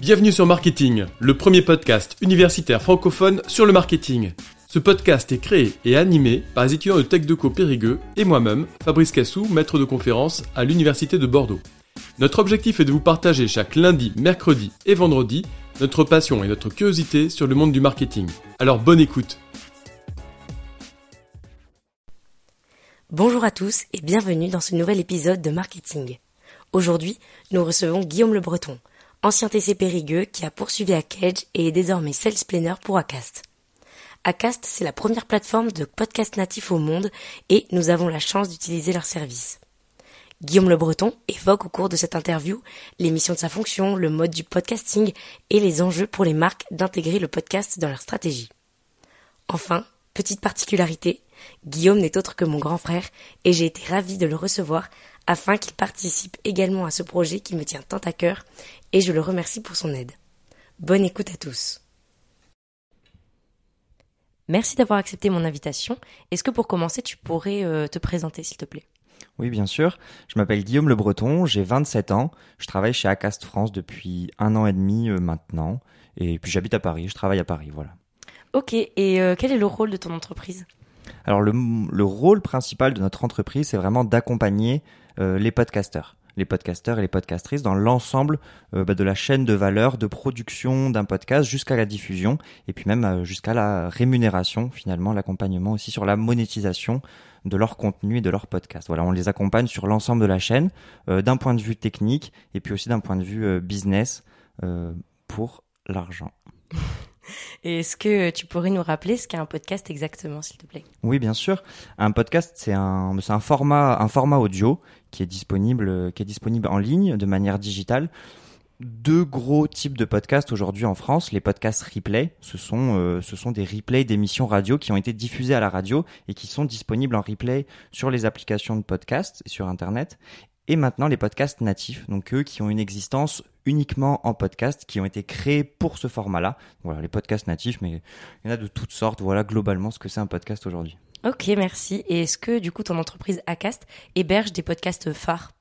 Bienvenue sur Marketing, le premier podcast universitaire francophone sur le marketing. Ce podcast est créé et animé par les étudiants de TechDeco Périgueux et moi-même, Fabrice Cassou, maître de conférence à l'Université de Bordeaux. Notre objectif est de vous partager chaque lundi, mercredi et vendredi notre passion et notre curiosité sur le monde du marketing. Alors bonne écoute Bonjour à tous et bienvenue dans ce nouvel épisode de Marketing. Aujourd'hui, nous recevons Guillaume Le Breton, ancien TC Périgueux qui a poursuivi Cage et est désormais sales planner pour Acast. Acast, c'est la première plateforme de podcast natif au monde et nous avons la chance d'utiliser leur service. Guillaume Le Breton évoque au cours de cette interview l'émission de sa fonction, le mode du podcasting et les enjeux pour les marques d'intégrer le podcast dans leur stratégie. Enfin, petite particularité, Guillaume n'est autre que mon grand frère et j'ai été ravie de le recevoir afin qu'il participe également à ce projet qui me tient tant à cœur et je le remercie pour son aide. Bonne écoute à tous. Merci d'avoir accepté mon invitation. Est-ce que pour commencer, tu pourrais euh, te présenter, s'il te plaît? Oui, bien sûr. Je m'appelle Guillaume Le Breton, j'ai 27 ans. Je travaille chez Acast France depuis un an et demi euh, maintenant. Et puis j'habite à Paris, je travaille à Paris, voilà. Ok, et euh, quel est le rôle de ton entreprise? Alors le, le, rôle principal de notre entreprise, c'est vraiment d'accompagner les podcasteurs les podcasteurs et les podcastrices dans l'ensemble euh, bah, de la chaîne de valeur de production d'un podcast jusqu'à la diffusion et puis même euh, jusqu'à la rémunération finalement, l'accompagnement aussi sur la monétisation de leur contenu et de leur podcast. Voilà, on les accompagne sur l'ensemble de la chaîne euh, d'un point de vue technique et puis aussi d'un point de vue business pour l'argent. Est-ce que tu pourrais nous rappeler ce qu'est un podcast exactement, s'il te plaît? Oui, bien sûr. Un podcast, c'est un, format, audio qui est disponible, qui est disponible en ligne de manière digitale. Deux gros types de podcasts aujourd'hui en France. Les podcasts replay, ce sont, euh, ce sont des replays d'émissions radio qui ont été diffusées à la radio et qui sont disponibles en replay sur les applications de podcast et sur Internet et maintenant les podcasts natifs, donc eux qui ont une existence uniquement en podcast, qui ont été créés pour ce format-là. Voilà, les podcasts natifs, mais il y en a de toutes sortes. Voilà globalement ce que c'est un podcast aujourd'hui. Ok, merci. Et est-ce que du coup ton entreprise Acast héberge des podcasts phares?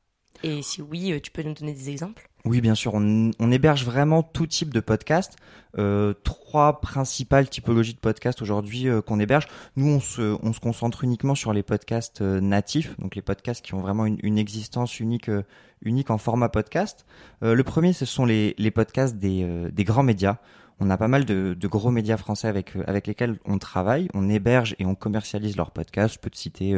Et si oui, euh, tu peux nous donner des exemples? Oui, bien sûr. On, on, héberge vraiment tout type de podcast. Euh, trois principales typologies de podcasts aujourd'hui euh, qu'on héberge. Nous, on se, on se concentre uniquement sur les podcasts euh, natifs, donc les podcasts qui ont vraiment une, existence unique, euh, unique en format podcast. le premier, ce sont les, podcasts des, des grands médias. On a pas mal de, de, gros médias français avec avec lesquels on travaille. On héberge et on commercialise leurs podcasts. Je peux te citer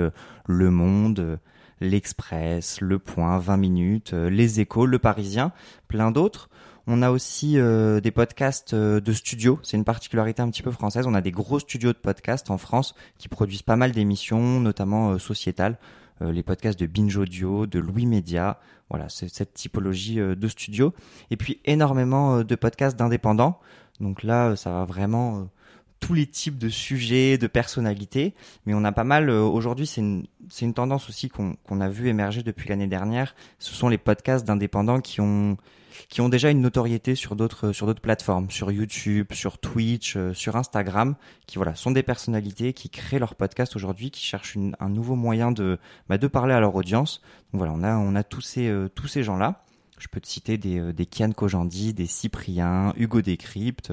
Le Monde l'Express, Le Point, 20 minutes, euh, Les Échos, Le Parisien, plein d'autres. On a aussi euh, des podcasts euh, de studio. C'est une particularité un petit peu française. On a des gros studios de podcasts en France qui produisent pas mal d'émissions, notamment sociétales. les podcasts de Binge Audio, de Louis Média. Voilà, c'est cette typologie de studio. Et puis énormément de podcasts d'indépendants. Donc là, ça va vraiment tous les types de sujets, de personnalités, mais on a pas mal. Euh, aujourd'hui, c'est une, c'est une tendance aussi qu'on, qu'on a vu émerger depuis l'année dernière. Ce sont les podcasts d'indépendants qui ont qui ont déjà une notoriété sur d'autres sur d'autres plateformes, sur YouTube, sur Twitch, euh, sur Instagram, qui voilà sont des personnalités qui créent leur podcast aujourd'hui, qui cherchent une, un nouveau moyen de bah, de parler à leur audience. Donc voilà, on a on a tous ces euh, tous ces gens là. Je peux te citer des des Kian Kojandi, des Cyprien, Hugo Décrypte.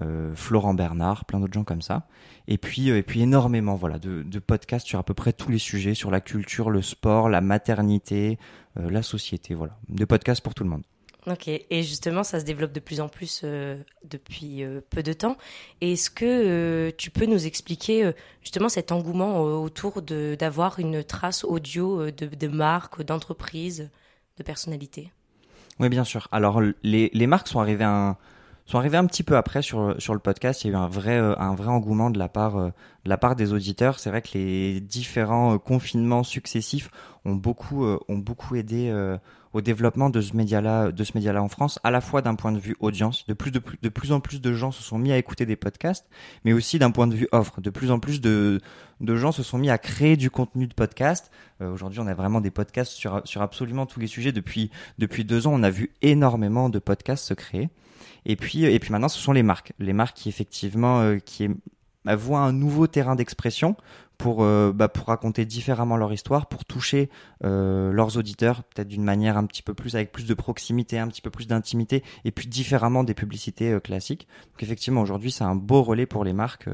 Euh, Florent Bernard, plein d'autres gens comme ça. Et puis, euh, et puis énormément voilà, de, de, podcasts sur à peu près tous les sujets, sur la culture, le sport, la maternité, euh, la société, voilà. Des podcasts pour tout le monde. Ok, et justement, ça se développe de plus en plus depuis peu de temps. Est-ce que tu peux nous expliquer justement cet engouement autour d'avoir une trace audio de, de marques, d'entreprises, de personnalités? Oui, bien sûr. Alors, les, les marques sont arrivées à un, sont arrivés un petit peu après sur sur le podcast. Il y a eu un vrai euh, un vrai engouement de la part euh, de la part des auditeurs. C'est vrai que les différents euh, confinements successifs ont beaucoup ont beaucoup aidé au développement de ce média-là de ce média-là en France, à la fois d'un point de vue audience, de plus de plus de plus en plus de gens se sont mis à écouter des podcasts, mais aussi d'un point de vue offre, de plus en plus de de gens se sont mis à créer du contenu de podcast. Aujourd'hui, on a vraiment des podcasts sur sur absolument tous les sujets. Depuis depuis deux ans, on a vu énormément de podcasts se créer. Et puis, et puis maintenant, ce sont les marques. Les marques qui effectivement, euh, qui, voient un nouveau terrain d'expression pour, euh, bah, pour raconter différemment leur histoire, pour toucher euh, leurs auditeurs, peut-être d'une manière un petit peu plus, avec plus de proximité, un petit peu plus d'intimité, et puis différemment des publicités euh, classiques. Donc effectivement, aujourd'hui, c'est un beau relais pour les marques,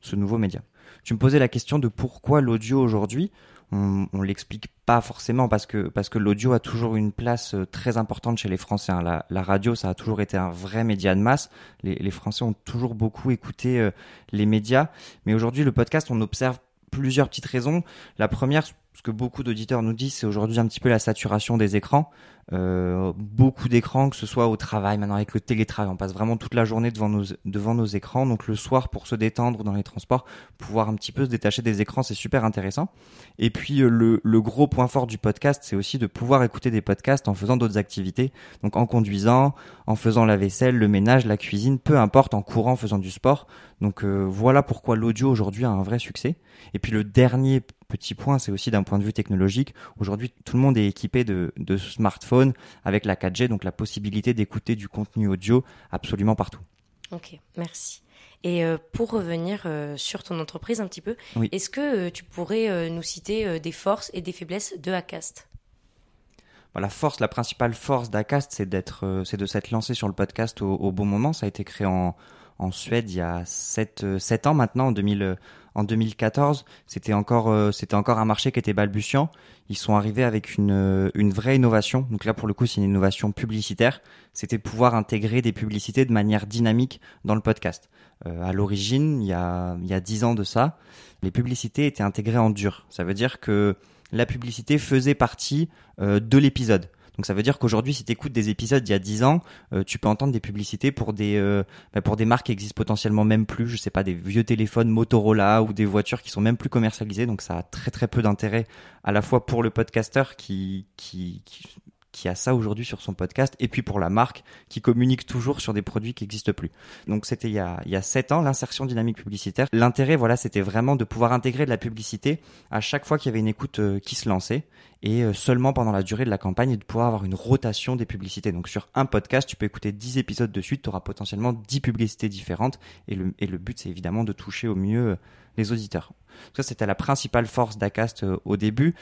ce nouveau média. Tu me posais la question de pourquoi l'audio aujourd'hui? On, on l'explique pas forcément parce que parce que l'audio a toujours une place euh, très importante chez les Français. Hein. La, la, radio, ça a toujours été un vrai média de masse. Les, les Français ont toujours beaucoup écouté euh, les médias, mais aujourd'hui le podcast, on observe plusieurs petites raisons. La première, ce que beaucoup d'auditeurs nous disent, c'est aujourd'hui un petit peu la saturation des écrans. Euh, beaucoup d'écrans, que ce soit au travail, maintenant avec le télétravail, on passe vraiment toute la journée devant nos, devant nos écrans. Donc le soir, pour se détendre dans les transports, pouvoir un petit peu se détacher des écrans, c'est super intéressant. Et puis euh, le, le gros point fort du podcast, c'est aussi de pouvoir écouter des podcasts en faisant d'autres activités. Donc en conduisant, en faisant la vaisselle, le ménage, la cuisine, peu importe, en courant, faisant du sport. Donc euh, voilà pourquoi l'audio aujourd'hui a un vrai succès. Et puis le dernier petit point, c'est aussi d'un point de vue technologique. Aujourd'hui, tout le monde est équipé de, de smartphones avec la 4G, donc la possibilité d'écouter du contenu audio absolument partout. Ok, merci. Et euh, pour revenir euh, sur ton entreprise un petit peu, oui. est-ce que euh, tu pourrais nous citer des forces et des faiblesses de Acast? Bah, La force, la principale force d'Acast, c'est d'être, c'est de s'être lancé sur le podcast au, au, bon moment. Ça a été créé en, en Suède il y a 7, 7 ans maintenant, en 2000, en 2014, c'était encore, euh, c'était encore un marché qui était balbutiant. Ils sont arrivés avec une, euh, une vraie innovation. Donc là, pour le coup, c'est une innovation publicitaire. C'était pouvoir intégrer des publicités de manière dynamique dans le podcast. Euh, à l'origine, il y a, il y a 10 ans de ça, les publicités étaient intégrées en dur. Ça veut dire que la publicité faisait partie euh, de l'épisode. Donc ça veut dire qu'aujourd'hui, si tu écoutes des épisodes d'il y a 10 ans, euh, tu peux entendre des publicités pour des euh, bah pour des marques qui existent potentiellement même plus, je sais pas, des vieux téléphones Motorola ou des voitures qui sont même plus commercialisées. Donc ça a très très peu d'intérêt à la fois pour le podcasteur qui, qui qui a ça aujourd'hui sur son podcast, et puis pour la marque qui communique toujours sur des produits qui n'existent plus. Donc c'était il y a il y a sept ans l'insertion dynamique publicitaire. L'intérêt voilà c'était vraiment de pouvoir intégrer de la publicité à chaque fois qu'il y avait une écoute euh, qui se lançait et euh, seulement pendant la durée de la campagne et de pouvoir avoir une rotation des publicités. Donc sur un podcast, tu peux écouter 10 épisodes de suite, tu auras potentiellement 10 publicités différentes et le, et le but c'est évidemment de toucher au mieux euh, les auditeurs. Ça c'était la principale force d'Acast au début.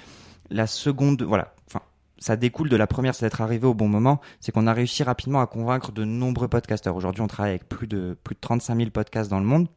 La seconde, voilà, enfin ça découle de la première, c'est d'être arrivé au bon moment, c'est qu'on a réussi rapidement à convaincre de nombreux podcasteurs. Aujourd'hui, on travaille avec plus de plus de 35 000 podcasts dans le monde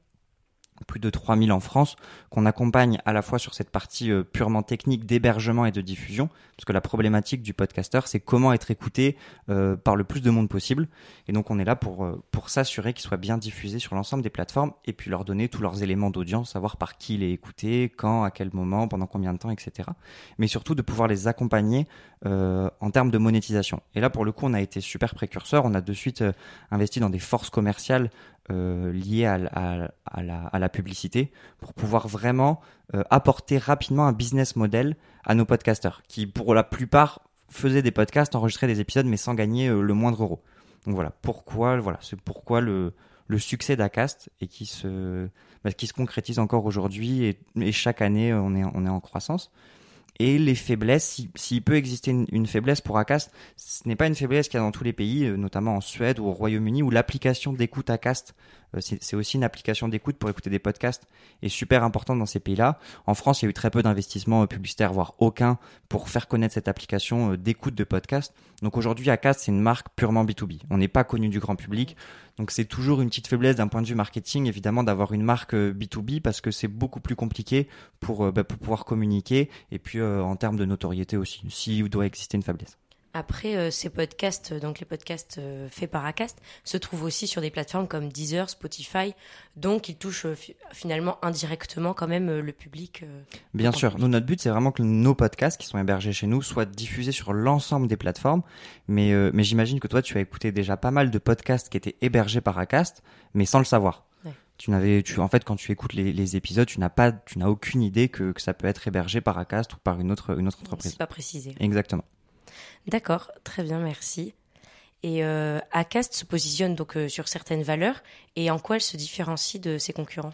plus de 3000 en France, qu'on accompagne à la fois sur cette partie euh, purement technique d'hébergement et de diffusion, parce que la problématique du podcasteur, c'est comment être écouté euh, par le plus de monde possible. Et donc on est là pour, euh, pour s'assurer qu'il soit bien diffusé sur l'ensemble des plateformes, et puis leur donner tous leurs éléments d'audience, savoir par qui il est écouté, quand, à quel moment, pendant combien de temps, etc. Mais surtout de pouvoir les accompagner euh, en termes de monétisation. Et là, pour le coup, on a été super précurseur, on a de suite investi dans des forces commerciales euh, liées à, la, publicité pour pouvoir vraiment euh, apporter rapidement un business model à nos podcasteurs qui, pour la plupart, faisaient des podcasts, enregistraient des épisodes, mais sans gagner euh, le moindre euro. Donc voilà, pourquoi, voilà, c'est pourquoi le, le succès d'Acast et qui se, bah, qui se concrétise encore aujourd'hui et, et, chaque année on est, on est en croissance. Et les faiblesses, s'il si, peut exister une, faiblesse pour Acast, ce n'est pas une faiblesse qu'il y a dans tous les pays, euh, notamment en Suède ou au Royaume-Uni, où l'application d'écoute Acast, c'est aussi une application d'écoute pour écouter des podcasts, est super importante dans ces pays-là. En France, il y a eu très peu d'investissements publicitaires, voire aucun, pour faire connaître cette application euh, d'écoute de podcasts. Donc aujourd'hui, Acast, c'est une marque purement B2B. On n'est pas connu du grand public. Donc c'est toujours une petite faiblesse d'un point de vue marketing, évidemment, d'avoir une marque B2B parce que c'est beaucoup plus compliqué pour, bah, pour pouvoir communiquer et puis euh, en termes de notoriété aussi, s'il doit exister une faiblesse. Après, euh, ces podcasts, donc les podcasts euh, faits par Acast, se trouvent aussi sur des plateformes comme Deezer, Spotify, donc ils touchent euh, finalement indirectement quand même euh, le public. euh, Bien en sûr, nous notre but c'est vraiment que nos podcasts qui sont hébergés chez nous soient diffusés sur l'ensemble des plateformes. Mais euh, mais j'imagine que toi tu as écouté déjà pas mal de podcasts qui étaient hébergés par Acast, mais sans le savoir. Ouais. Tu n'avais, tu en fait quand tu écoutes les, les épisodes, tu n'as pas, tu n'as aucune idée que, que ça peut être hébergé par Acast ou par une autre une autre entreprise. C'est pas précisé. Exactement. D'accord, très bien, merci. Et euh, Acast se positionne donc euh, sur certaines valeurs et en quoi elle se différencie de ses concurrents?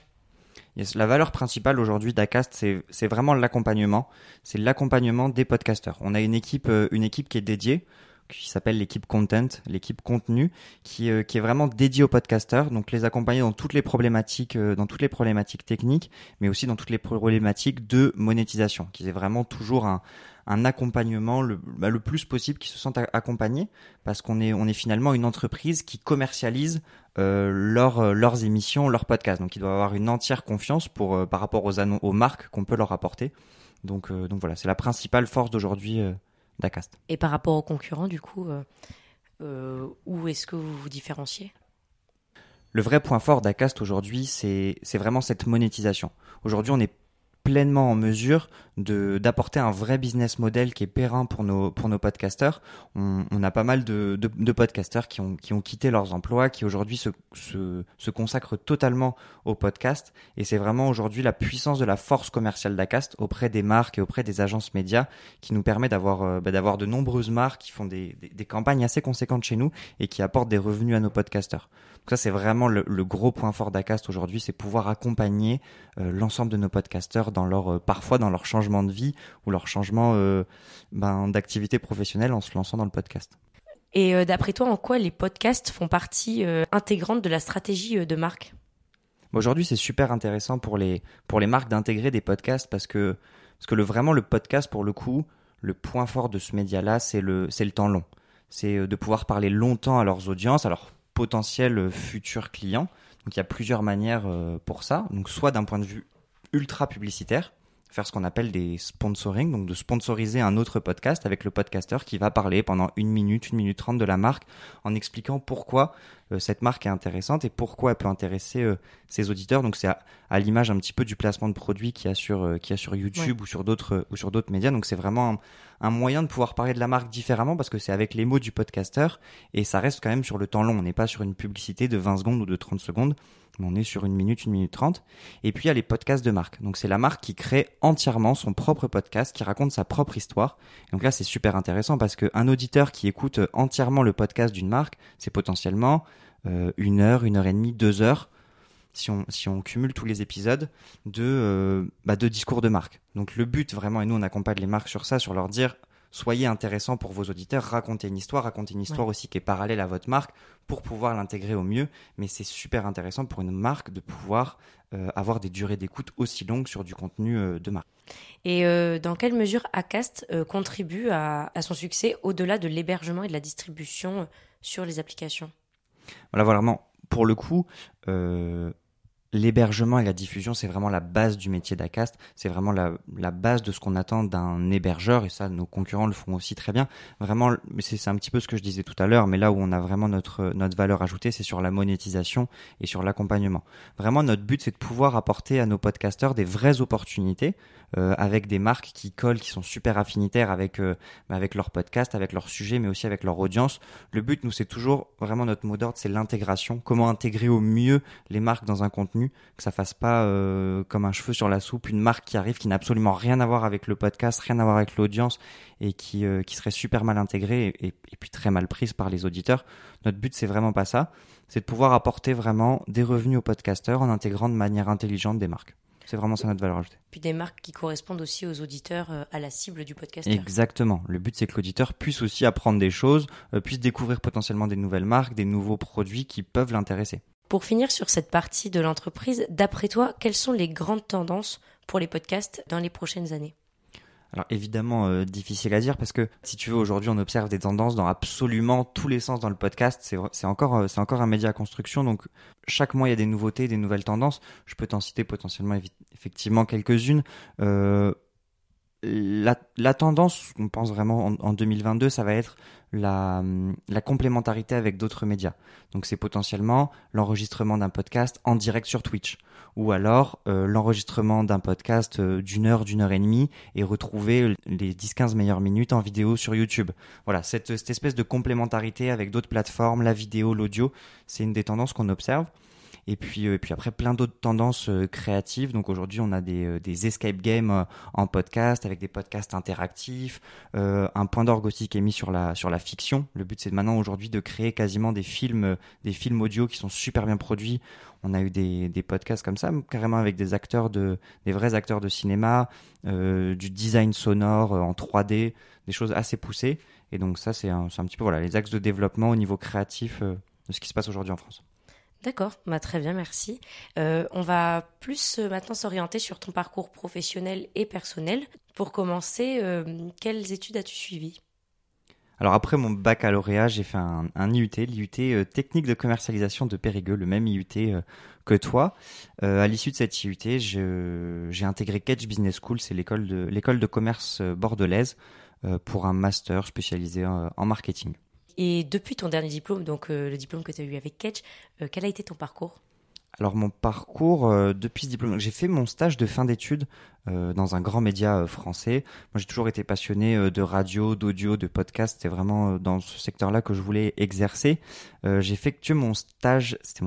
La valeur principale aujourd'hui d'Acast, c'est, vraiment l'accompagnement. C'est l'accompagnement des podcasteurs. On a une équipe, euh, une équipe qui est dédiée. qui s'appelle l'équipe content, l'équipe contenu, qui, qui est vraiment dédiée aux podcasteurs, donc les accompagner dans toutes les problématiques, dans toutes les problématiques techniques, mais aussi dans toutes les problématiques de monétisation, qui est vraiment toujours un, un accompagnement le, bah, le plus possible, qui se sentent accompagnés, parce qu'on est, on est finalement une entreprise qui commercialise euh, leur, leurs émissions, leurs podcasts. Donc, ils doivent avoir une entière confiance pour, euh, par rapport aux, aux marques qu'on peut leur apporter. Donc, euh, donc voilà, c'est la principale force d'aujourd'hui euh, d'Acast. Et par rapport aux concurrents, du coup, euh, où est-ce que vous vous différenciez? Le vrai point fort d'Acast aujourd'hui, c'est vraiment cette monétisation. Aujourd'hui, on est pleinement en mesure de d'apporter un vrai business model qui est périn pour nos pour nos podcasteurs. On, on a pas mal de, de, de, podcasteurs qui ont qui ont quitté leurs emplois, qui aujourd'hui se, se se consacrent totalement au podcast. Et c'est vraiment aujourd'hui la puissance de la force commerciale d'Acast auprès des marques et auprès des agences médias qui nous permet d'avoir euh, bah, d'avoir de nombreuses marques qui font des, des, campagnes assez conséquentes chez nous et qui apportent des revenus à nos podcasteurs. Donc ça c'est vraiment le, le, gros point fort d'Acast aujourd'hui, c'est pouvoir accompagner euh, l'ensemble de nos podcasteurs dans leur euh, parfois dans leur changement de vie ou leur changement euh, ben, d'activité professionnelle en se lançant dans le podcast. Et euh, d'après toi, en quoi les podcasts font partie euh, intégrante de la stratégie de marque Aujourd'hui, c'est super intéressant pour les pour les marques d'intégrer des podcasts parce que parce que le vraiment le podcast pour le coup, le point fort de ce média-là, c'est le c'est le temps long. C'est de pouvoir parler longtemps à leurs audiences, à leurs potentiels futurs clients. Donc il y a plusieurs manières pour ça. Donc soit d'un point de vue ultra publicitaire, faire ce qu'on appelle des sponsoring, donc de sponsoriser un autre podcast avec le podcasteur qui va parler pendant une minute, une minute trente de la marque en expliquant pourquoi euh, cette marque est intéressante et pourquoi elle peut intéresser euh, ses auditeurs. Donc c'est à, à l'image un petit peu du placement de produits qu'il y a sur, euh, qu'il y a sur YouTube ouais. ou sur d'autres ou sur d'autres médias. Donc c'est vraiment un, un, moyen de pouvoir parler de la marque différemment parce que c'est avec les mots du podcasteur et ça reste quand même sur le temps long. On n'est pas sur une publicité de 20 secondes ou de 30 secondes on est sur une minute, une minute trente. Et puis il y a les podcasts de marque. Donc c'est la marque qui crée entièrement son propre podcast, qui raconte sa propre histoire. Donc là c'est super intéressant parce qu'un auditeur qui écoute entièrement le podcast d'une marque, c'est potentiellement euh, une heure, une heure et demie, deux heures. Si on, cumule tous les épisodes de, euh, bah, de discours de marque. Donc le but vraiment, et nous on accompagne les marques sur ça, sur leur dire soyez intéressant pour vos auditeurs, racontez une histoire, racontez une histoire ouais. aussi qui est parallèle à votre marque pour pouvoir l'intégrer au mieux. Mais c'est super intéressant pour une marque de pouvoir euh, avoir des durées d'écoute aussi longues sur du contenu euh, de marque. Et euh, dans quelle mesure Acast contribue à, à, son succès au-delà de l'hébergement et de la distribution sur les applications? Voilà, vraiment, pour le coup, l'hébergement et la diffusion, c'est vraiment la base du métier d'Acast. C'est vraiment la, base de ce qu'on attend d'un hébergeur. Et ça, nos concurrents le font aussi très bien. Vraiment, c'est un petit peu ce que je disais tout à l'heure, mais là où on a vraiment notre, notre valeur ajoutée, c'est sur la monétisation et sur l'accompagnement. Vraiment, notre but, c'est de pouvoir apporter à nos podcasteurs des vraies opportunités euh, avec des marques qui collent, qui sont super affinitaires avec, euh, avec leur podcast, avec leur sujet, mais aussi avec leur audience. Le but, nous, c'est toujours vraiment notre mot d'ordre, c'est l'intégration. Comment intégrer au mieux les marques dans un contenu, que ça fasse pas euh, comme un cheveu sur la soupe, une marque qui arrive qui n'a absolument rien à voir avec le podcast, rien à voir avec l'audience et qui, euh, qui serait super mal intégrée et, et, et, puis très mal prise par les auditeurs. Notre but, c'est vraiment pas ça. C'est de pouvoir apporter vraiment des revenus aux podcasteurs en intégrant de manière intelligente des marques. C'est vraiment ça notre valeur ajoutée. Puis des marques qui correspondent aussi aux auditeurs, euh, à la cible du podcast. Exactement. Le but, c'est que l'auditeur puisse aussi apprendre des choses, euh, puisse découvrir potentiellement des nouvelles marques, des nouveaux produits qui peuvent l'intéresser. Pour finir sur cette partie de l'entreprise, d'après toi, quelles sont les grandes tendances pour les podcasts dans les prochaines années? Alors évidemment euh, difficile à dire parce que si tu veux aujourd'hui on observe des tendances dans absolument tous les sens dans le podcast. C'est encore euh, encore un média à construction donc chaque mois il y a des nouveautés, des nouvelles tendances. Je peux t'en citer potentiellement effectivement quelques-unes. Euh, la, la, tendance, on pense vraiment en, en, 2022, ça va être la, complémentarité avec d'autres médias. Donc c'est potentiellement l'enregistrement d'un podcast en direct sur Twitch ou alors euh, l'enregistrement d'un podcast euh, d'une heure, d'une heure et demie et retrouver les 10-15 meilleures minutes en vidéo sur YouTube. Voilà, cette espèce de complémentarité avec d'autres plateformes, la vidéo, l'audio, c'est une des tendances qu'on observe. Et puis, euh, et puis après, plein d'autres tendances euh, créatives. Donc aujourd'hui, on a des, euh, escape games en podcast avec des podcasts interactifs. Un point d'orgue aussi qui est mis sur la, sur la fiction. Le but, c'est maintenant aujourd'hui de créer quasiment des films, des films audio qui sont super bien produits. On a eu des, des podcasts comme ça, carrément avec des acteurs de, des vrais acteurs de cinéma, du design sonore en 3D, des choses assez poussées. Et donc ça, c'est un, un, petit peu voilà les axes de développement au niveau créatif de ce qui se passe aujourd'hui en France. D'accord, bah, très bien, merci. Euh, on va plus euh, maintenant s'orienter sur ton parcours professionnel et personnel. Pour commencer, euh, quelles études as-tu suivies? Alors après mon baccalauréat, j'ai fait un, IUT, l'IUT technique de commercialisation de Périgueux, le même IUT que toi. à l'issue de cet IUT, j'ai intégré Catch Business School, c'est l'école de commerce bordelaise, pour un master spécialisé en marketing. Et depuis ton dernier diplôme, donc euh, le diplôme que tu as eu avec Ketch, euh, quel a été ton parcours? Alors mon parcours euh, depuis ce diplôme, j'ai fait mon stage de fin d'études dans un grand média français. Moi j'ai toujours été passionné de radio, d'audio, de podcast. C'était vraiment dans ce secteur-là que je voulais exercer. j'ai effectué mon stage, c'était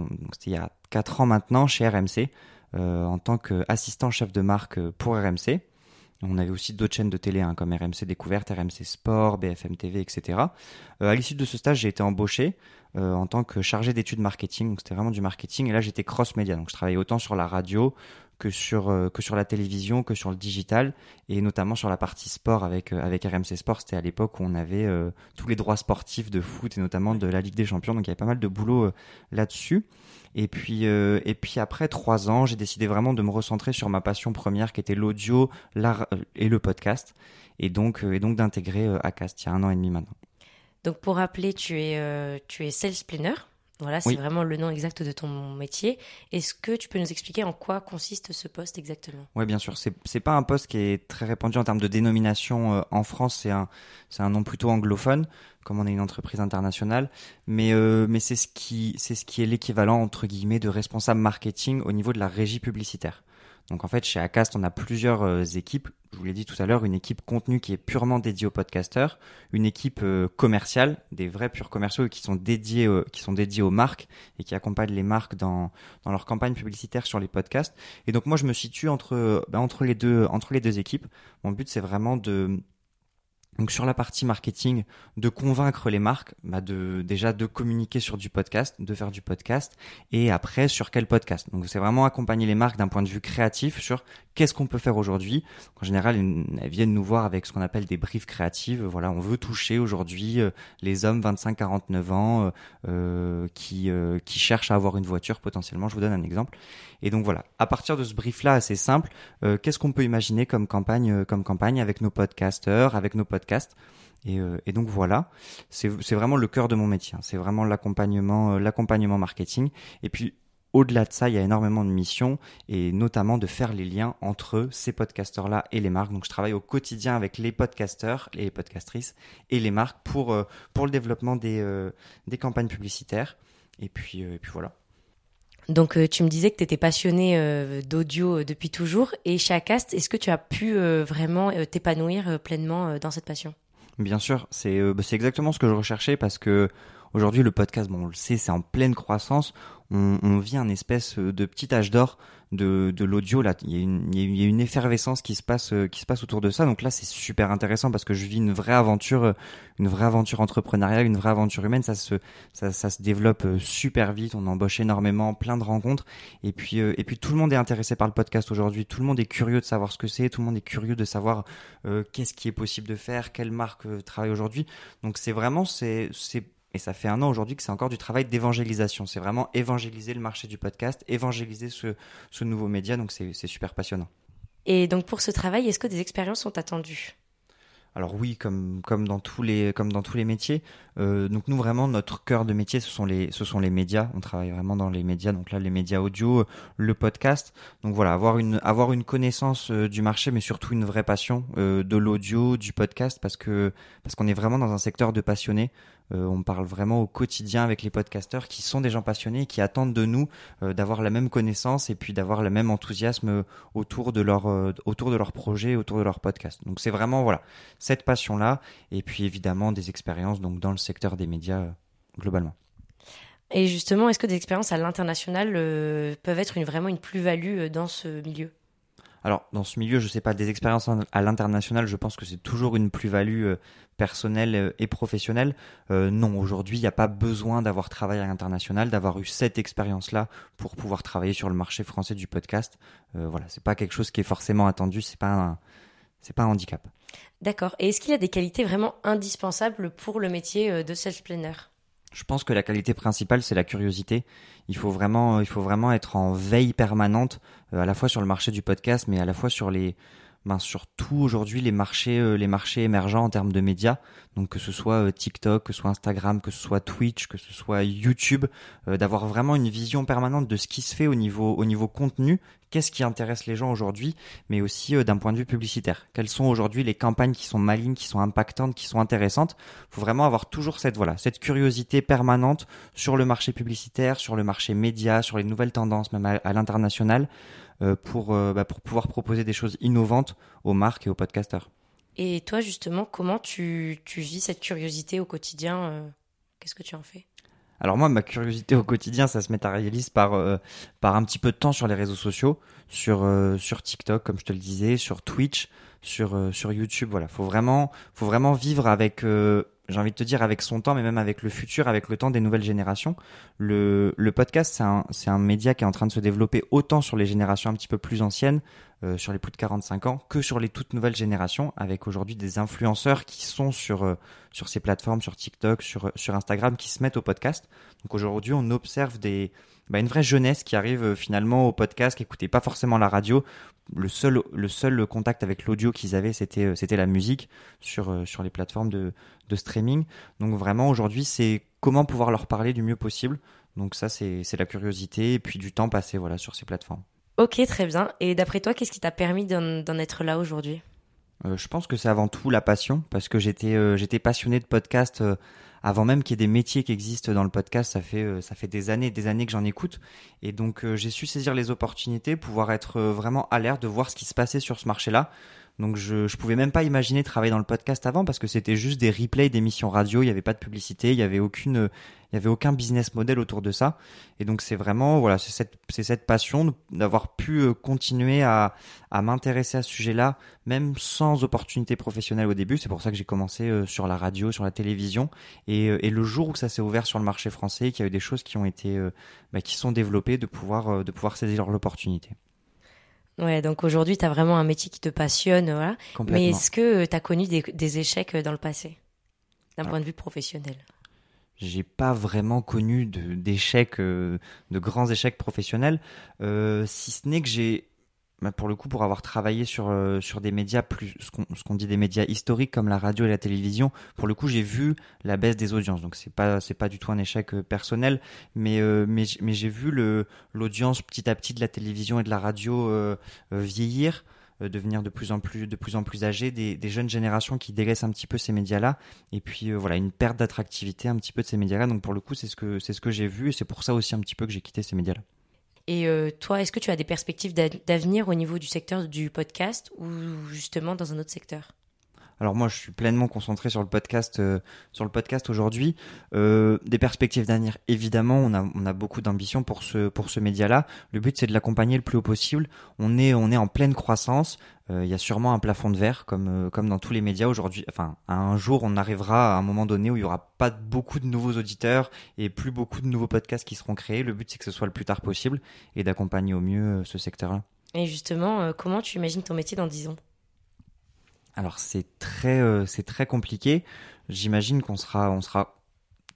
il y a 4 ans maintenant chez RMC en tant qu'assistant chef de marque pour RMC. On avait aussi d'autres chaînes de télé hein, comme RMC Découverte, RMC Sport, BFM TV, etc. Euh, à l'issue de ce stage, j'ai été embauché euh, en tant que chargé d'études marketing. Donc c'était vraiment du marketing. Et là, j'étais cross-média. Donc je travaillais autant sur la radio que sur euh, que sur la télévision, que sur le digital, et notamment sur la partie sport avec avec RMC Sport. C'était à l'époque où on avait tous les droits sportifs de foot et notamment de la Ligue des Champions. Donc il y avait pas mal de boulot là-dessus. Et puis, euh, et puis après trois ans, j'ai décidé vraiment de me recentrer sur ma passion première qui était l'audio, l'art euh, et le podcast. Et donc, euh, et donc d'intégrer Acast il y a un an et demi maintenant. Donc pour rappeler, tu es, tu es sales. Voilà, c'est vraiment le nom exact de ton métier. Est-ce que tu peux nous expliquer en quoi consiste ce poste exactement? Oui, bien sûr. C'est n'est pas un poste qui est très répandu en termes de dénomination en France. C'est un c'est un nom plutôt anglophone comme on est une entreprise internationale, mais euh, mais c'est ce qui c'est ce qui est l'équivalent entre guillemets de responsable marketing au niveau de la régie publicitaire. Donc en fait, chez Acast, on a plusieurs euh, équipes. Je vous l'ai dit tout à l'heure, une équipe contenu qui est purement dédiée aux podcasteurs, une équipe euh, commerciale, des vrais purs commerciaux qui sont dédiés qui sont dédiés aux marques et qui accompagnent les marques dans dans leur campagne publicitaire sur les podcasts. Et donc moi, je me situe entre ben, entre les deux entre les deux équipes. Mon but, c'est vraiment de donc sur la partie marketing, de convaincre les marques, bah de déjà de communiquer sur du podcast, de faire du podcast, et après sur quel podcast. Donc c'est vraiment accompagner les marques d'un point de vue créatif sur qu'est-ce qu'on peut faire aujourd'hui. En général, elles viennent nous voir avec ce qu'on appelle des briefs créatives. Voilà, on veut toucher aujourd'hui euh, les hommes 25-49 ans euh, euh, qui qui cherchent à avoir une voiture potentiellement. Je vous donne un exemple. Et donc voilà, à partir de ce brief-là assez simple, qu'est-ce qu'on peut imaginer comme campagne, comme campagne avec nos podcasteurs, avec nos podcasts? Et, et, donc voilà, c'est vraiment le cœur de mon métier. Hein. C'est vraiment l'accompagnement, l'accompagnement marketing. Et puis au-delà de ça, il y a énormément de missions et notamment de faire les liens entre ces podcasteurs-là et les marques. Donc, je travaille au quotidien avec les podcasteurs, les podcastrices et les marques pour, euh, pour le développement des, euh, des campagnes publicitaires. Et puis, euh, et puis voilà. Donc, tu me disais que tu étais passionné d'audio depuis toujours. Et chez Acast, est-ce que tu as pu vraiment t'épanouir pleinement dans cette passion? Bien sûr, c'est bah, c'est exactement ce que je recherchais parce que aujourd'hui, le podcast, bon, on le sait, c'est en pleine croissance. On, on, vit un espèce de petit âge d'or de, de l'audio là. Il y, a une, il y, a une, effervescence qui se passe euh, qui se passe autour de ça. Donc là c'est super intéressant parce que je vis une vraie aventure euh, une vraie aventure entrepreneuriale une vraie aventure humaine. Ça se ça, ça se développe euh, super vite. On embauche énormément plein de rencontres. Et puis et puis tout le monde est intéressé par le podcast aujourd'hui. Tout le monde est curieux de savoir ce que c'est. Tout le monde est curieux de savoir qu'est-ce qui est possible de faire quelle marque travaille aujourd'hui. Donc c'est vraiment c'est c'est et ça fait un an aujourd'hui que c'est encore du travail d'évangélisation. C'est vraiment évangéliser le marché du podcast, évangéliser ce, ce nouveau média. Donc c'est super passionnant. Et donc pour ce travail, est-ce que des expériences sont attendues? Alors oui, comme comme dans tous les comme dans tous les métiers. Euh, donc nous vraiment notre cœur de métier ce sont les ce sont les médias. On travaille vraiment dans les médias. Donc là les médias audio, le podcast. Donc voilà avoir une avoir une connaissance euh, du marché, mais surtout une vraie passion euh, de l'audio, du podcast, parce que parce qu'on est vraiment dans un secteur de passionnés. Euh, on parle vraiment au quotidien avec les podcasteurs qui sont des gens passionnés qui attendent de nous euh, d'avoir la même connaissance et puis d'avoir le même enthousiasme autour de leur euh, autour de leur projet, autour de leur podcast. Donc c'est vraiment voilà cette passion là et puis évidemment des expériences donc dans le secteur des médias globalement. Et justement, est-ce que des expériences à l'international peuvent être une, vraiment une plus-value dans ce milieu? Alors, dans ce milieu, je sais pas, des expériences à l'international, je pense que c'est toujours une plus-value euh, personnelle euh, et professionnelle. Euh, non, aujourd'hui, il n'y a pas besoin d'avoir travaillé à l'international, d'avoir eu cette expérience-là pour pouvoir travailler sur le marché français du podcast. Euh, voilà, c'est pas quelque chose qui est forcément attendu, c'est pas pas un handicap. D'accord. Et est-ce qu'il y a des qualités vraiment indispensables pour le métier de self planner je pense que la qualité principale, c'est la curiosité. Il faut vraiment, il faut vraiment être en veille permanente, à la fois sur le marché du podcast, mais à la fois sur les, ben, surtout aujourd'hui les marchés, euh, les marchés émergents en termes de médias. Donc que ce soit euh, TikTok, que ce soit Instagram, que ce soit Twitch, que ce soit YouTube, euh, d'avoir vraiment une vision permanente de ce qui se fait au niveau, au niveau contenu, qu'est-ce qui intéresse les gens aujourd'hui, mais aussi d'un point de vue publicitaire. Quelles sont aujourd'hui les campagnes qui sont malignes, qui sont impactantes, qui sont intéressantes? Faut vraiment avoir toujours cette voilà, cette curiosité permanente sur le marché publicitaire, sur le marché média, sur les nouvelles tendances, même à l'international. Euh, pour, euh, bah, pour pouvoir proposer des choses innovantes aux marques et aux podcasteurs. Et toi, justement, comment tu, tu vis cette curiosité au quotidien euh, Qu'est-ce que tu en fais? Alors moi, ma curiosité au quotidien, ça se matérialise par par un petit peu de temps sur les réseaux sociaux, sur sur TikTok, comme je te le disais, sur Twitch, sur sur YouTube. Voilà, faut vraiment faut vraiment vivre avec j'ai envie de te dire avec son temps, mais même avec le futur, avec le temps des nouvelles générations. Le, podcast, c'est un, média qui est en train de se développer autant sur les générations un petit peu plus anciennes, euh, sur les plus de 45 ans, que sur les toutes nouvelles générations, avec aujourd'hui des influenceurs qui sont sur, euh, sur ces plateformes, sur TikTok, sur, Instagram, qui se mettent au podcast. Donc aujourd'hui, on observe bah, une vraie jeunesse qui arrive euh, finalement au podcast, qui écoutait pas forcément la radio. Le seul, le seul contact avec l'audio qu'ils avaient, c'était, euh, c'était la musique sur, euh, sur les plateformes de, de streaming. Donc vraiment aujourd'hui, c'est comment pouvoir leur parler du mieux possible. Donc ça, c'est, c'est la curiosité et puis du temps passé voilà sur ces plateformes. Ok, très bien. Et d'après toi, qu'est-ce qui t'a permis d'en, être là aujourd'hui? Je pense que c'est avant tout la passion, parce que j'étais, j'étais passionné de podcast avant même qu'il y ait des métiers qui existent dans le podcast, ça fait euh, ça fait des années, des années que j'en écoute, et donc euh, j'ai su saisir les opportunités, pouvoir être euh, vraiment alerte, de voir ce qui se passait sur ce marché-là. Donc je je pouvais même pas imaginer travailler dans le podcast avant parce que c'était juste des replays d'émissions radio, il n'y avait pas de publicité, il y avait aucune il y avait aucun business model autour de ça. Et donc c'est vraiment voilà, c'est cette c'est cette passion d'avoir pu euh, continuer à à m'intéresser à ce sujet-là même sans opportunité professionnelle au début, c'est pour ça que j'ai commencé euh, sur la radio, sur la télévision et, euh, et le jour où ça s'est ouvert sur le marché français, qu'il y a eu des choses qui ont été bah, qui sont développées de pouvoir de pouvoir saisir l'opportunité. Ouais, donc aujourd'hui, tu as vraiment un métier qui te passionne, voilà. Mais est-ce que tu as connu des, des, échecs dans le passé, d'un point de vue professionnel. J'ai pas vraiment connu d'échecs, euh, de, grands échecs professionnels, euh, si ce n'est que j'ai, bah, pour le coup, pour avoir travaillé sur euh, sur des médias plus, ce qu'on dit des médias historiques comme la radio et la télévision, pour le coup, j'ai vu la baisse des audiences. Donc c'est pas c'est pas du tout un échec personnel, mais mais mais j'ai vu le l'audience petit à petit de la télévision et de la radio vieillir. Euh, devenir de plus en plus de plus en plus âgés, des, des jeunes générations qui délaissent un petit peu ces médias-là, et puis euh, voilà une perte d'attractivité un petit peu de ces médias-là. Donc pour le coup, c'est ce que c'est ce que j'ai vu, et c'est pour ça aussi un petit peu que j'ai quitté ces médias-là. Et euh, toi, est-ce que tu as des perspectives d'avenir au niveau du secteur du podcast ou justement dans un autre secteur? Alors moi, je suis pleinement concentré sur le podcast, euh, sur le podcast aujourd'hui. Euh, des perspectives d'avenir, évidemment, on a, beaucoup d'ambition pour ce, média-là. Le but, c'est de l'accompagner le plus haut possible. On est, en pleine croissance. Euh, il y a sûrement un plafond de verre, comme, comme dans tous les médias aujourd'hui. Enfin, un jour, on arrivera à un moment donné où il y aura pas beaucoup de nouveaux auditeurs et plus beaucoup de nouveaux podcasts qui seront créés. Le but, c'est que ce soit le plus tard possible et d'accompagner au mieux ce secteur-là. Et justement, comment tu imagines ton métier dans 10 ans? Alors c'est très euh, c'est très compliqué. J'imagine qu'on sera on sera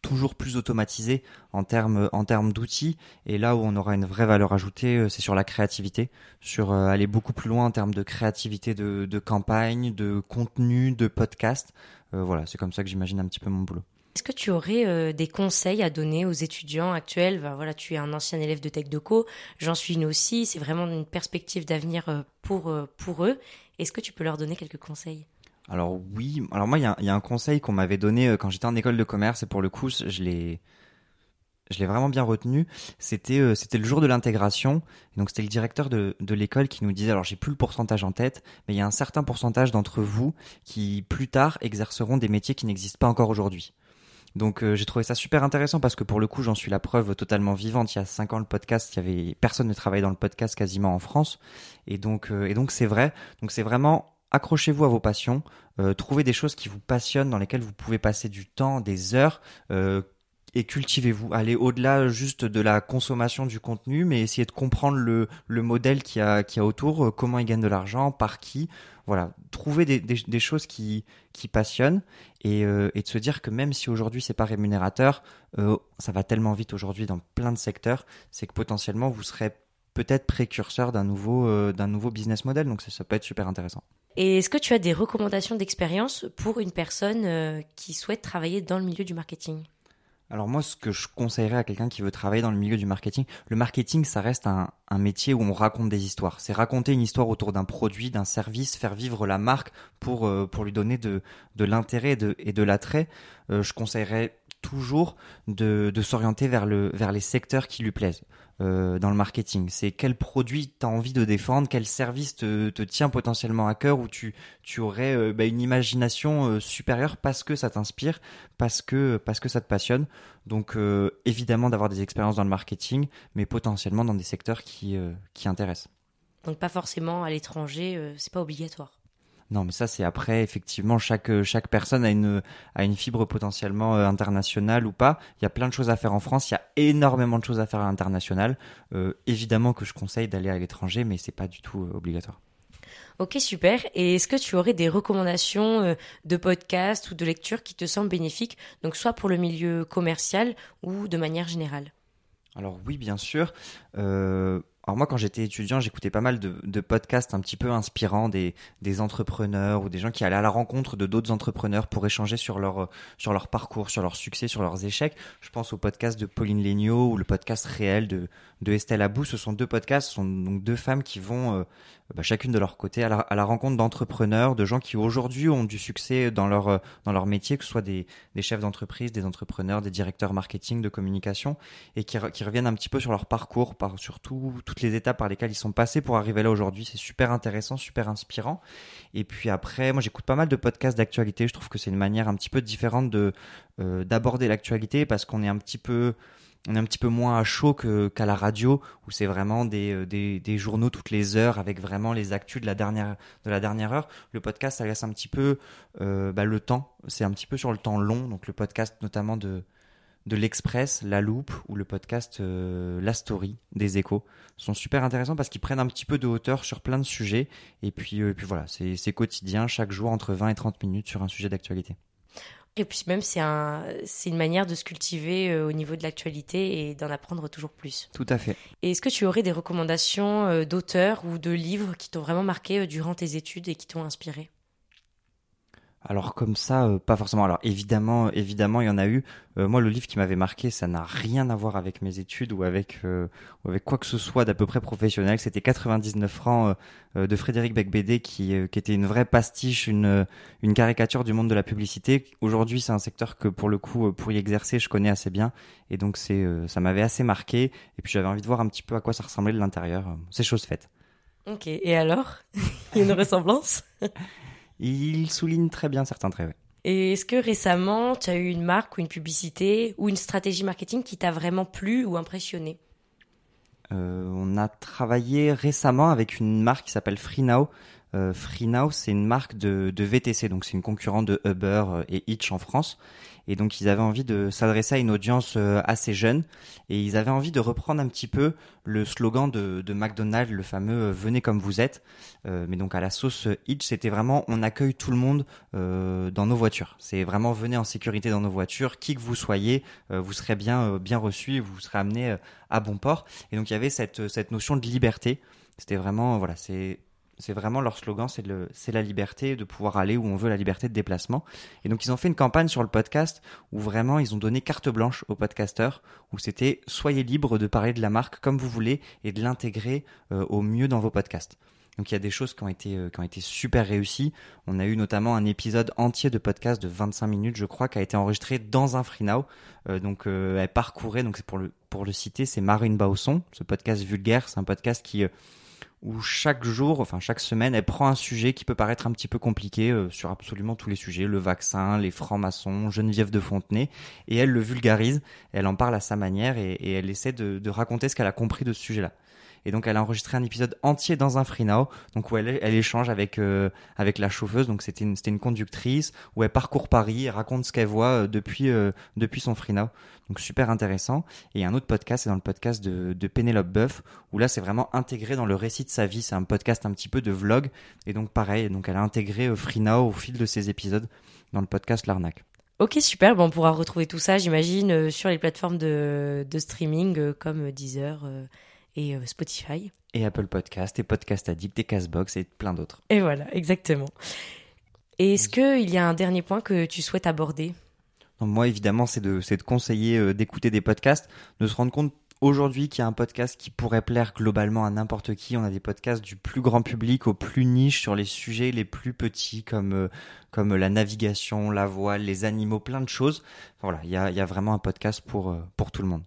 toujours plus automatisé en termes en termes d'outils. Et là où on aura une vraie valeur ajoutée euh, c'est sur la créativité. Sur euh, aller beaucoup plus loin en termes de créativité de, de campagne de contenu de podcast. Voilà c'est comme ça que j'imagine un petit peu mon boulot est-ce que tu aurais des conseils à donner aux étudiants actuels? Ben, Voilà, tu es un ancien élève de Tech Deco, j'en suis une aussi. C'est vraiment une perspective d'avenir pour pour eux. Est-ce que tu peux leur donner quelques conseils? Alors oui, alors moi il y, a un conseil qu'on m'avait donné euh, quand j'étais en école de commerce et pour le coup je l'ai je l'ai vraiment bien retenu. C'était euh, c'était le jour de l'intégration. Donc c'était le directeur de, de l'école qui nous disait alors j'ai plus le pourcentage en tête, mais il y a un certain pourcentage d'entre vous qui plus tard exerceront des métiers qui n'existent pas encore aujourd'hui. Donc euh, j'ai trouvé ça super intéressant parce que pour le coup j'en suis la preuve totalement vivante. Il y a cinq ans le podcast, il y avait personne ne travaillait dans le podcast quasiment en France, et donc euh, et donc c'est vrai. Donc c'est vraiment accrochez-vous à vos passions, euh, trouvez des choses qui vous passionnent, dans lesquelles vous pouvez passer du temps, des heures. Et cultivez-vous. Allez au-delà juste de la consommation du contenu, mais essayez de comprendre le, le modèle qui a, qui a autour, euh, comment ils gagnent de l'argent, par qui. Voilà, trouver des, des, choses qui, qui passionnent et, euh, et de se dire que même si aujourd'hui c'est pas rémunérateur, euh, ça va tellement vite aujourd'hui dans plein de secteurs, c'est que potentiellement vous serez peut-être précurseur d'un nouveau, d'un nouveau business model. Donc ça, peut être super intéressant. Et est-ce que tu as des recommandations d'expérience pour une personne qui souhaite travailler dans le milieu du marketing? Alors moi, ce que je conseillerais à quelqu'un qui veut travailler dans le milieu du marketing, le marketing, ça reste un, métier où on raconte des histoires. C'est raconter une histoire autour d'un produit, d'un service, faire vivre la marque pour, euh, pour lui donner de, de l'intérêt et de, et de l'attrait. Euh, je conseillerais toujours de, de s'orienter vers, le, vers les secteurs qui lui plaisent euh, dans le marketing. C'est quel produit tu as envie de défendre, quel service te, te tient potentiellement à cœur, où tu, tu aurais euh, bah, une imagination euh, supérieure parce que ça t'inspire, parce que, parce que ça te passionne. Donc évidemment d'avoir des expériences dans le marketing, mais potentiellement dans des secteurs qui, qui intéressent. Donc pas forcément à l'étranger, c'est pas obligatoire. Non, mais ça c'est après effectivement chaque euh, chaque personne a une a une fibre potentiellement euh, internationale ou pas. Il y a plein de choses à faire en France, il y a énormément de choses à faire à l'international. Euh, évidemment que je conseille d'aller à l'étranger, mais c'est pas du tout euh, obligatoire. Ok, super. Et est-ce que tu aurais des recommandations euh, de podcasts ou de lectures qui te semblent bénéfiques, donc soit pour le milieu commercial ou de manière générale? Alors oui, bien sûr. Euh, alors moi, quand j'étais étudiant, j'écoutais pas mal de, podcasts un petit peu inspirants des, des entrepreneurs ou des gens qui allaient à la rencontre de d'autres entrepreneurs pour échanger sur leur sur leur parcours, sur leurs succès, sur leurs échecs. Je pense au podcast de Pauline Legnaud ou le podcast réel de de Estelle Abou. Ce sont deux podcasts, ce sont donc deux femmes qui vont euh, bah, chacune de leur côté à la, rencontre d'entrepreneurs, de gens qui aujourd'hui ont du succès dans leur euh, dans leur métier, que ce soit des, chefs d'entreprise, des entrepreneurs, des directeurs marketing, de communication, et qui, re- qui reviennent un petit peu sur leur parcours, par surtout toutes les étapes par lesquelles ils sont passés pour arriver là aujourd'hui. C'est super intéressant, super inspirant. Et puis après, moi j'écoute pas mal de podcasts d'actualité. Je trouve que c'est une manière un petit peu différente de euh, d'aborder l'actualité parce qu'on est un petit peu on est un petit peu moins à chaud que- qu'à la radio où c'est vraiment des, euh, des, des journaux toutes les heures avec vraiment les actus de la dernière de la dernière heure. Le podcast ça laisse un petit peu euh, bah, le temps. C'est un petit peu sur le temps long. Donc le podcast notamment de de l'Express, La Loupe ou le podcast euh, La Story des Échos sont super intéressants parce qu'ils prennent un petit peu de hauteur sur plein de sujets et puis, euh, et puis voilà, c'est c'est quotidien, chaque jour entre 20 et 30 minutes sur un sujet d'actualité. Et puis même, c'est un, c'est une manière de se cultiver euh, au niveau de l'actualité et d'en apprendre toujours plus. Tout à fait. Et est-ce que tu aurais des recommandations euh, d'auteurs ou de livres qui t'ont vraiment marqué euh, durant tes études et qui t'ont inspiré? Alors comme ça, euh, pas forcément. Alors évidemment, évidemment, il y en a eu. Euh, moi, le livre qui m'avait marqué, ça n'a rien à voir avec mes études ou avec euh, ou avec quoi que ce soit d'à peu près professionnel. C'était 99 francs euh, euh, de Frédéric Becbédé qui euh, qui était une vraie pastiche, une une caricature du monde de la publicité. Aujourd'hui, c'est un secteur que pour le coup, pour y exercer, je connais assez bien et donc c'est euh, ça m'avait assez marqué. Et puis j'avais envie de voir un petit peu à quoi ça ressemblait de l'intérieur. C'est chose faite. Ok, et alors? Il y a une ressemblance? Il souligne très bien certains traits. ouais. Et est-ce que récemment, tu as eu une marque ou une publicité ou une stratégie marketing qui t'a vraiment plu ou impressionné? Euh, on a travaillé récemment avec une marque qui s'appelle FreeNow. Euh, FreeNow, c'est une marque de, de VTC, donc c'est une concurrente de Uber euh, et Hitch en France. Et donc ils avaient envie de s'adresser à une audience euh, assez jeune et ils avaient envie de reprendre un petit peu le slogan de, de McDonald's, le fameux euh, "Venez comme vous êtes", mais donc à la sauce Hitch, c'était vraiment on accueille tout le monde euh, dans nos voitures. C'est vraiment venez en sécurité dans nos voitures, qui que vous soyez, vous serez bien bien reçu, vous serez amené à bon port. Et donc il y avait cette cette notion de liberté. C'était vraiment voilà, c'est c'est vraiment leur slogan, c'est le c'est la liberté de pouvoir aller où on veut, la liberté de déplacement. Et donc ils ont fait une campagne sur le podcast où vraiment ils ont donné carte blanche aux podcasteurs où c'était soyez libre de parler de la marque comme vous voulez et de l'intégrer euh, au mieux dans vos podcasts. Donc il y a des choses qui ont été euh, qui ont été super réussies. On a eu notamment un épisode entier de podcast de 25 minutes, je crois, qui a été enregistré dans un FreeNow. Euh, donc euh, elle parcourait, donc c'est pour le pour le citer, c'est Marine Bausson, ce podcast vulgaire, c'est un podcast qui euh, où chaque jour, enfin chaque semaine, elle prend un sujet qui peut paraître un petit peu compliqué euh, sur absolument tous les sujets, le vaccin, les francs-maçons, Geneviève de Fontenay, et elle le vulgarise, elle en parle à sa manière et, elle essaie de, de raconter ce qu'elle a compris de ce sujet-là. Et donc elle a enregistré un épisode entier dans un FreeNow, donc où elle, elle échange avec euh, avec la chauffeuse. Donc c'était une, c'était une conductrice où elle parcourt Paris et raconte ce qu'elle voit euh, depuis euh, depuis son FreeNow. Donc super intéressant. Et un autre podcast, c'est dans le podcast de, de Pénélope Boeuf, où là c'est vraiment intégré dans le récit de sa vie. C'est un podcast un petit peu de vlog. Et donc pareil, donc elle a intégré euh, FreeNow au fil de ses épisodes dans le podcast L'Arnaque. Ok, super. Bon, on pourra retrouver tout ça, j'imagine, sur les plateformes de, de streaming comme Deezer et euh, Spotify. Et Apple Podcast, et Podcast Addict, et Castbox, et plein d'autres. Et voilà, exactement. Et est-ce qu'il y a un dernier point que tu souhaites aborder? Moi, évidemment, c'est de, c'est de conseiller euh, d'écouter des podcasts, de se rendre compte aujourd'hui qu'il y a un podcast qui pourrait plaire globalement à n'importe qui. On a des podcasts du plus grand public au plus niche sur les sujets les plus petits comme euh, comme la navigation, la voile, les animaux, plein de choses. Voilà, il y a, y a vraiment un podcast pour euh, pour tout le monde.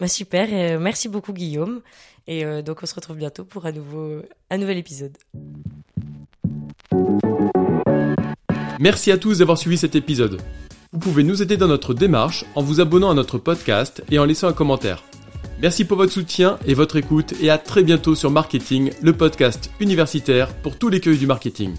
Bah, Super, euh, merci beaucoup Guillaume. Et euh, donc on se retrouve bientôt pour un, nouveau, nouvel épisode. Merci à tous d'avoir suivi cet épisode. Vous pouvez nous aider dans notre démarche en vous abonnant à notre podcast et en laissant un commentaire. Merci pour votre soutien et votre écoute et à très bientôt sur Marketing, le podcast universitaire pour tous les cueils du marketing.